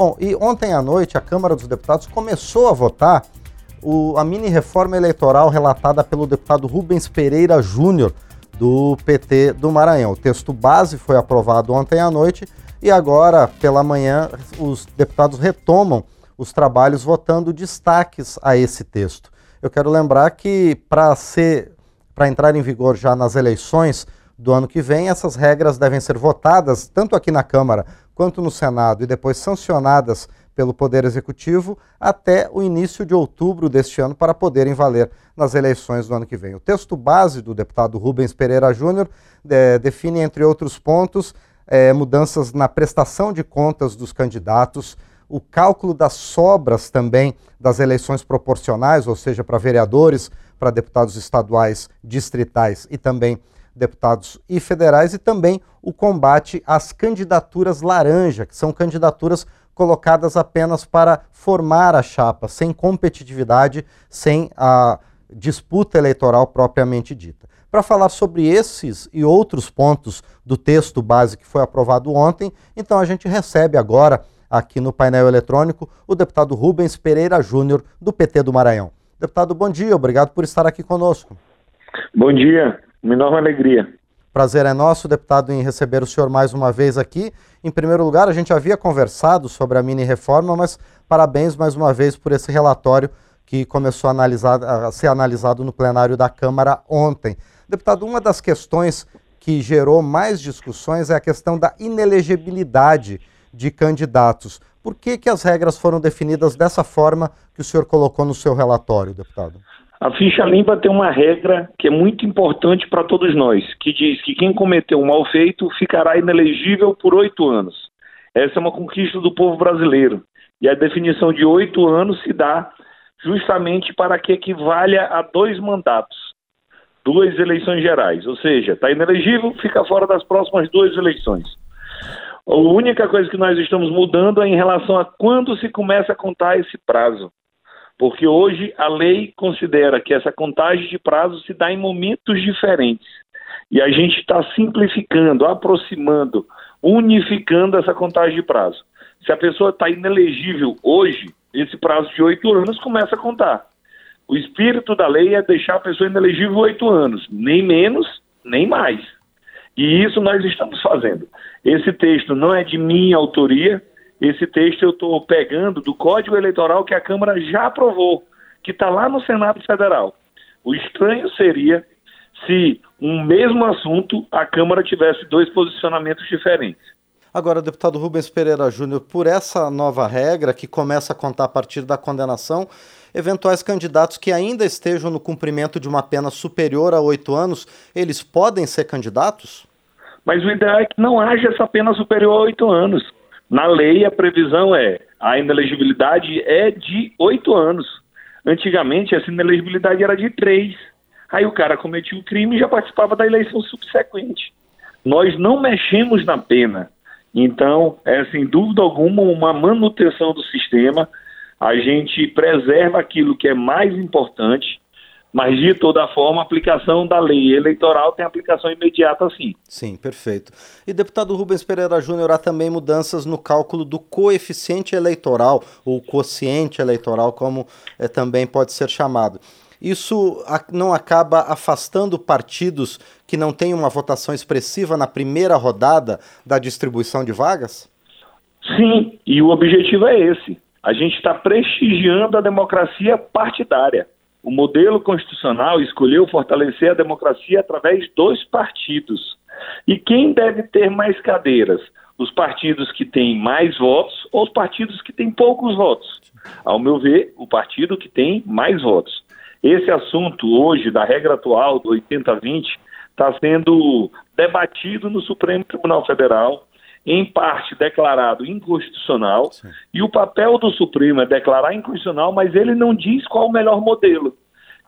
Bom, e ontem à noite a Câmara dos Deputados começou a votar o, a mini reforma eleitoral relatada pelo deputado Rubens Pereira Júnior, do PT do Maranhão. O texto base foi aprovado ontem à noite e agora, pela manhã, os deputados retomam os trabalhos votando destaques a esse texto. Eu quero lembrar que para ser para entrar em vigor já nas eleições do ano que vem, essas regras devem ser votadas tanto aqui na Câmara quanto no Senado e depois sancionadas pelo Poder Executivo até o início de outubro deste ano para poderem valer nas eleições do ano que vem. O texto base do deputado Rubens Pereira Júnior é, define, entre outros pontos, é, mudanças na prestação de contas dos candidatos, o cálculo das sobras também das eleições proporcionais, ou seja, para vereadores, para deputados estaduais, distritais e também deputados e federais, e também o combate às candidaturas laranja, que são candidaturas colocadas apenas para formar a chapa, sem competitividade, sem a disputa eleitoral propriamente dita. Para falar sobre esses e outros pontos do texto base que foi aprovado ontem, então a gente recebe agora, aqui no painel eletrônico, o deputado Rubens Pereira Júnior, do PT do Maranhão. Deputado, bom dia, obrigado por estar aqui conosco. Bom dia, uma enorme alegria. Prazer é nosso, deputado, em receber o senhor mais uma vez aqui. Em primeiro lugar, a gente havia conversado sobre a mini reforma, mas parabéns mais uma vez por esse relatório que começou a, analisar, a ser analisado no plenário da Câmara ontem. Deputado, uma das questões que gerou mais discussões é a questão da inelegibilidade de candidatos. Por que, que as regras foram definidas dessa forma que o senhor colocou no seu relatório, deputado? A ficha limpa tem uma regra que é muito importante para todos nós, que diz que quem cometeu um mal feito ficará inelegível por oito anos. Essa é uma conquista do povo brasileiro. E a definição de oito anos se dá justamente para que equivalha a dois mandatos, duas eleições gerais. Ou seja, está inelegível, fica fora das próximas duas eleições. A única coisa que nós estamos mudando é em relação a quando se começa a contar esse prazo porque hoje a lei considera que essa contagem de prazo se dá em momentos diferentes. E a gente está simplificando, aproximando, unificando essa contagem de prazo. Se a pessoa está inelegível hoje, esse prazo de oito anos começa a contar. O espírito da lei é deixar a pessoa inelegível oito anos, nem menos, nem mais. E isso nós estamos fazendo. Esse texto não é de minha autoria, esse texto eu estou pegando do Código Eleitoral que a Câmara já aprovou, que está lá no Senado Federal. O estranho seria se um mesmo assunto a Câmara tivesse dois posicionamentos diferentes. Agora, deputado Rubens Pereira Júnior, por essa nova regra que começa a contar a partir da condenação, eventuais candidatos que ainda estejam no cumprimento de uma pena superior a oito anos, eles podem ser candidatos? Mas o ideal é que não haja essa pena superior a oito anos. Na lei, a previsão é a inelegibilidade é de oito anos. Antigamente, essa inelegibilidade era de três. Aí o cara cometia o crime e já participava da eleição subsequente. Nós não mexemos na pena. Então, é sem dúvida alguma uma manutenção do sistema. A gente preserva aquilo que é mais importante, mas, de toda forma, a aplicação da lei eleitoral tem aplicação imediata, sim. Sim, perfeito. E, deputado Rubens Pereira Júnior, há também mudanças no cálculo do coeficiente eleitoral, ou quociente eleitoral, como é, também pode ser chamado. Isso não acaba afastando partidos que não têm uma votação expressiva na primeira rodada da distribuição de vagas? Sim, e o objetivo é esse. A gente está prestigiando a democracia partidária. O modelo constitucional escolheu fortalecer a democracia através dos partidos. E quem deve ter mais cadeiras? Os partidos que têm mais votos ou os partidos que têm poucos votos? Ao meu ver, o partido que tem mais votos. Esse assunto hoje, da regra atual do 80-20, está sendo debatido no Supremo Tribunal Federal em parte declarado inconstitucional, Sim. e o papel do Supremo é declarar inconstitucional, mas ele não diz qual o melhor modelo.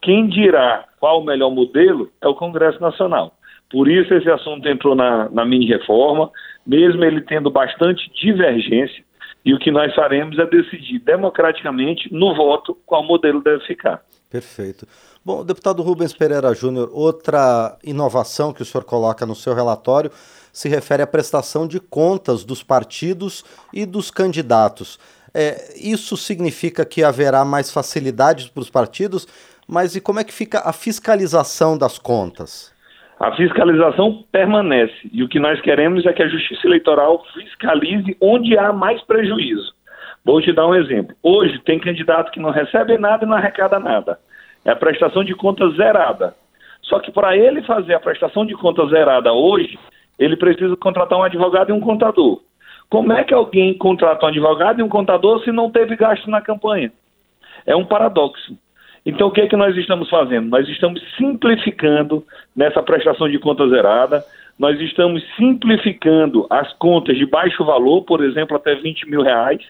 Quem dirá qual o melhor modelo é o Congresso Nacional. Por isso esse assunto entrou na, na mini reforma, mesmo ele tendo bastante divergência. E o que nós faremos é decidir democraticamente no voto qual modelo deve ficar. Perfeito. Bom, deputado Rubens Pereira Júnior, outra inovação que o senhor coloca no seu relatório se refere à prestação de contas dos partidos e dos candidatos. É, isso significa que haverá mais facilidades para os partidos, mas e como é que fica a fiscalização das contas? A fiscalização permanece e o que nós queremos é que a Justiça Eleitoral fiscalize onde há mais prejuízo. Vou te dar um exemplo. Hoje tem candidato que não recebe nada e não arrecada nada. É a prestação de contas zerada. Só que para ele fazer a prestação de contas zerada hoje, ele precisa contratar um advogado e um contador. Como é que alguém contrata um advogado e um contador se não teve gasto na campanha? É um paradoxo. Então, o que é que nós estamos fazendo? Nós estamos simplificando nessa prestação de conta zerada, nós estamos simplificando as contas de baixo valor, por exemplo, até 20 mil reais.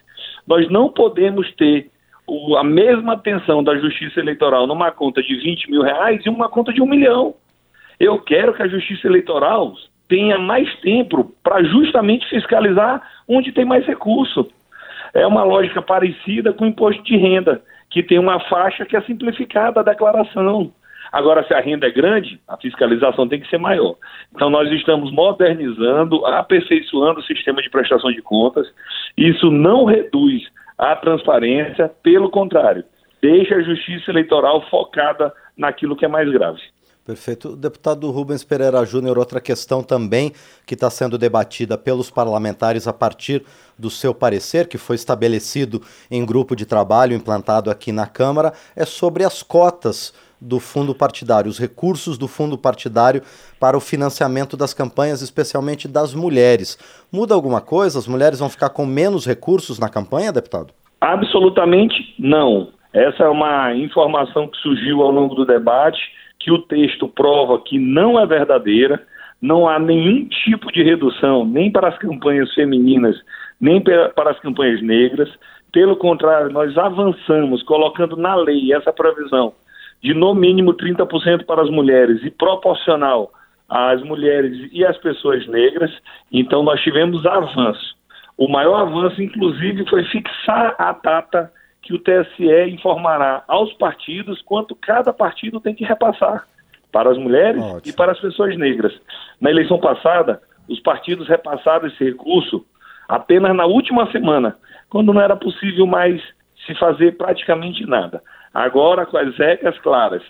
Nós não podemos ter o, a mesma atenção da Justiça Eleitoral numa conta de 20 mil reais e uma conta de um milhão. Eu quero que a Justiça Eleitoral tenha mais tempo para justamente fiscalizar onde tem mais recurso. É uma lógica parecida com o imposto de renda, que tem uma faixa que é simplificada a declaração. Agora, se a renda é grande, a fiscalização tem que ser maior. Então, nós estamos modernizando, aperfeiçoando o sistema de prestação de contas. Isso não reduz a transparência, pelo contrário, deixa a justiça eleitoral focada naquilo que é mais grave. Perfeito. Deputado Rubens Pereira Júnior, outra questão também que está sendo debatida pelos parlamentares a partir do seu parecer, que foi estabelecido em grupo de trabalho implantado aqui na Câmara, é sobre as cotas do fundo partidário, os recursos do fundo partidário para o financiamento das campanhas, especialmente das mulheres. Muda alguma coisa? As mulheres vão ficar com menos recursos na campanha, deputado? Absolutamente não. Essa é uma informação que surgiu ao longo do debate que o texto prova que não é verdadeira, não há nenhum tipo de redução, nem para as campanhas femininas, nem para as campanhas negras. Pelo contrário, nós avançamos colocando na lei essa previsão de no mínimo 30% para as mulheres e proporcional às mulheres e às pessoas negras. Então, nós tivemos avanço. O maior avanço, inclusive, foi fixar a data que o TSE informará aos partidos quanto cada partido tem que repassar para as mulheres Ótimo. e para as pessoas negras. Na eleição passada, os partidos repassaram esse recurso apenas na última semana, quando não era possível mais se fazer praticamente nada. Agora, com as regras claras,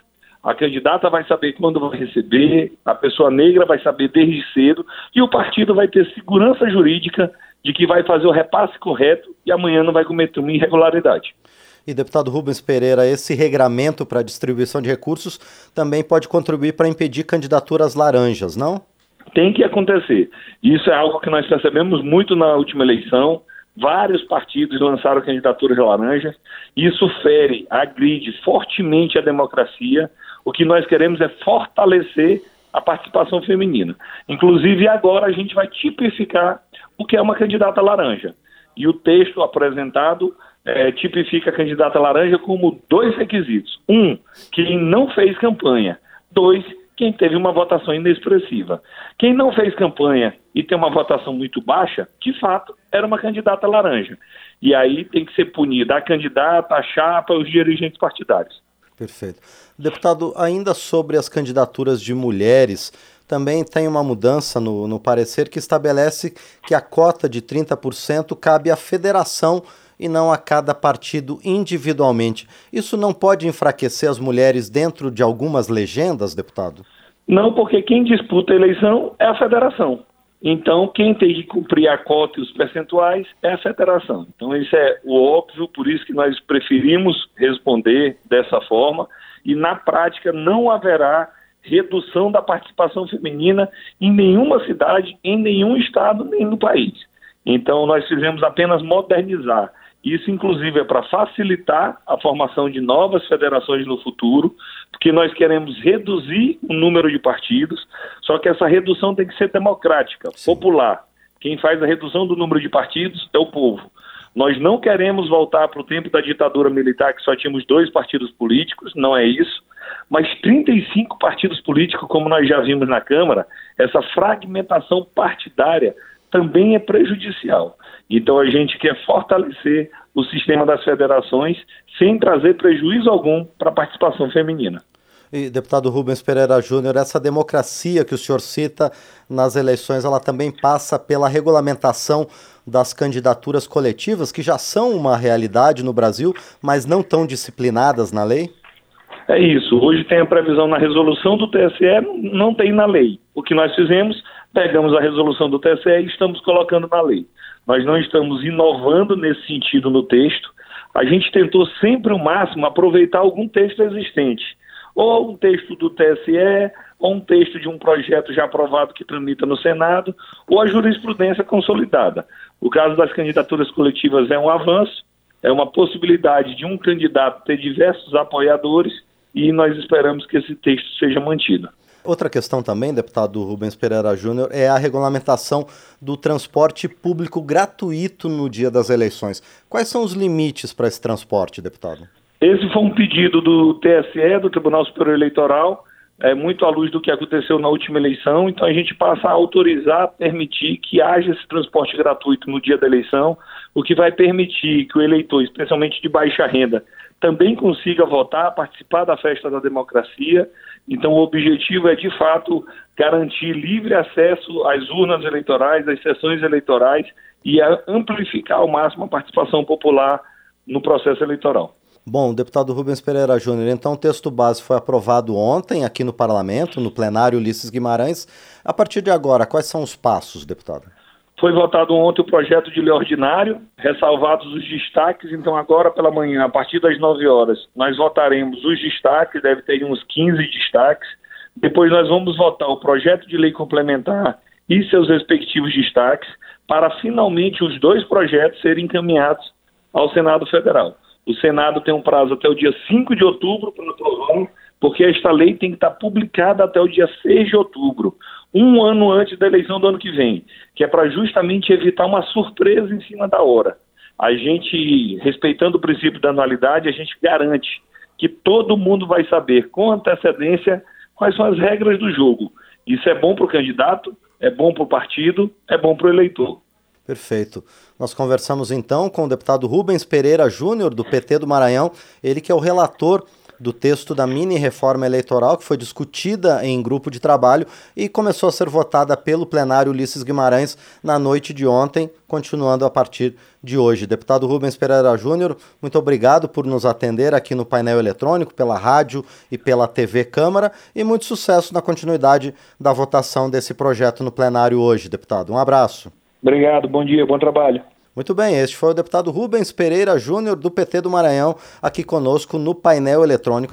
a candidata vai saber quando vai receber, a pessoa negra vai saber desde cedo e o partido vai ter segurança jurídica de que vai fazer o repasse correto e amanhã não vai cometer uma irregularidade. E, deputado Rubens Pereira, esse regramento para distribuição de recursos também pode contribuir para impedir candidaturas laranjas, não? Tem que acontecer. Isso é algo que nós percebemos muito na última eleição. Vários partidos lançaram candidaturas laranjas. Isso fere, agride fortemente a democracia. O que nós queremos é fortalecer a participação feminina. Inclusive, agora a gente vai tipificar o que é uma candidata laranja. E o texto apresentado é, tipifica a candidata laranja como dois requisitos. Um, quem não fez campanha. Dois, quem teve uma votação inexpressiva. Quem não fez campanha e tem uma votação muito baixa, de fato, era uma candidata laranja. E aí tem que ser punida a candidata, a chapa, os dirigentes partidários. Perfeito. Deputado, ainda sobre as candidaturas de mulheres, também tem uma mudança no, no parecer que estabelece que a cota de 30% cabe à federação e não a cada partido individualmente. Isso não pode enfraquecer as mulheres dentro de algumas legendas, deputado? Não, porque quem disputa a eleição é a federação. Então, quem tem que cumprir a cota e os percentuais é a federação. Então, isso é o óbvio, por isso que nós preferimos responder dessa forma. E, na prática, não haverá redução da participação feminina em nenhuma cidade, em nenhum estado, nem no país. Então, nós fizemos apenas modernizar. Isso, inclusive, é para facilitar a formação de novas federações no futuro, porque nós queremos reduzir o número de partidos, só que essa redução tem que ser democrática, Sim. popular. Quem faz a redução do número de partidos é o povo. Nós não queremos voltar para o tempo da ditadura militar, que só tínhamos dois partidos políticos, não é isso, mas 35 partidos políticos, como nós já vimos na Câmara, essa fragmentação partidária também é prejudicial. Então a gente quer fortalecer o sistema das federações sem trazer prejuízo algum para a participação feminina. E, deputado Rubens Pereira Júnior, essa democracia que o senhor cita nas eleições, ela também passa pela regulamentação das candidaturas coletivas, que já são uma realidade no Brasil, mas não tão disciplinadas na lei? É isso. Hoje tem a previsão na resolução do TSE, não tem na lei. O que nós fizemos, pegamos a resolução do TSE e estamos colocando na lei. Nós não estamos inovando nesse sentido no texto. A gente tentou sempre o máximo aproveitar algum texto existente. Ou um texto do TSE, ou um texto de um projeto já aprovado que tramita no Senado, ou a jurisprudência consolidada. O caso das candidaturas coletivas é um avanço, é uma possibilidade de um candidato ter diversos apoiadores e nós esperamos que esse texto seja mantido. Outra questão também, deputado Rubens Pereira Júnior, é a regulamentação do transporte público gratuito no dia das eleições. Quais são os limites para esse transporte, deputado? Esse foi um pedido do TSE, do Tribunal Superior Eleitoral, é, muito à luz do que aconteceu na última eleição, então a gente passa a autorizar, permitir que haja esse transporte gratuito no dia da eleição, o que vai permitir que o eleitor, especialmente de baixa renda, também consiga votar, participar da festa da democracia. Então, o objetivo é, de fato, garantir livre acesso às urnas eleitorais, às sessões eleitorais e amplificar ao máximo a participação popular no processo eleitoral. Bom, deputado Rubens Pereira Júnior, então o texto base foi aprovado ontem aqui no parlamento, no plenário Ulisses Guimarães. A partir de agora, quais são os passos, deputado? Foi votado ontem o projeto de lei ordinário, ressalvados os destaques, então agora pela manhã, a partir das 9 horas, nós votaremos os destaques, deve ter uns 15 destaques. Depois nós vamos votar o projeto de lei complementar e seus respectivos destaques, para finalmente os dois projetos serem encaminhados ao Senado Federal. O Senado tem um prazo até o dia 5 de outubro para aprovar, porque esta lei tem que estar publicada até o dia 6 de outubro um ano antes da eleição do ano que vem, que é para justamente evitar uma surpresa em cima da hora. A gente, respeitando o princípio da anualidade, a gente garante que todo mundo vai saber com antecedência quais são as regras do jogo. Isso é bom para o candidato, é bom para o partido, é bom para o eleitor. Perfeito. Nós conversamos então com o deputado Rubens Pereira Júnior, do PT do Maranhão, ele que é o relator do texto da mini reforma eleitoral, que foi discutida em grupo de trabalho e começou a ser votada pelo plenário Ulisses Guimarães na noite de ontem, continuando a partir de hoje. Deputado Rubens Pereira Júnior, muito obrigado por nos atender aqui no painel eletrônico, pela rádio e pela TV Câmara e muito sucesso na continuidade da votação desse projeto no plenário hoje, deputado. Um abraço. Obrigado, bom dia, bom trabalho. Muito bem, este foi o deputado Rubens Pereira Júnior, do PT do Maranhão, aqui conosco no painel eletrônico.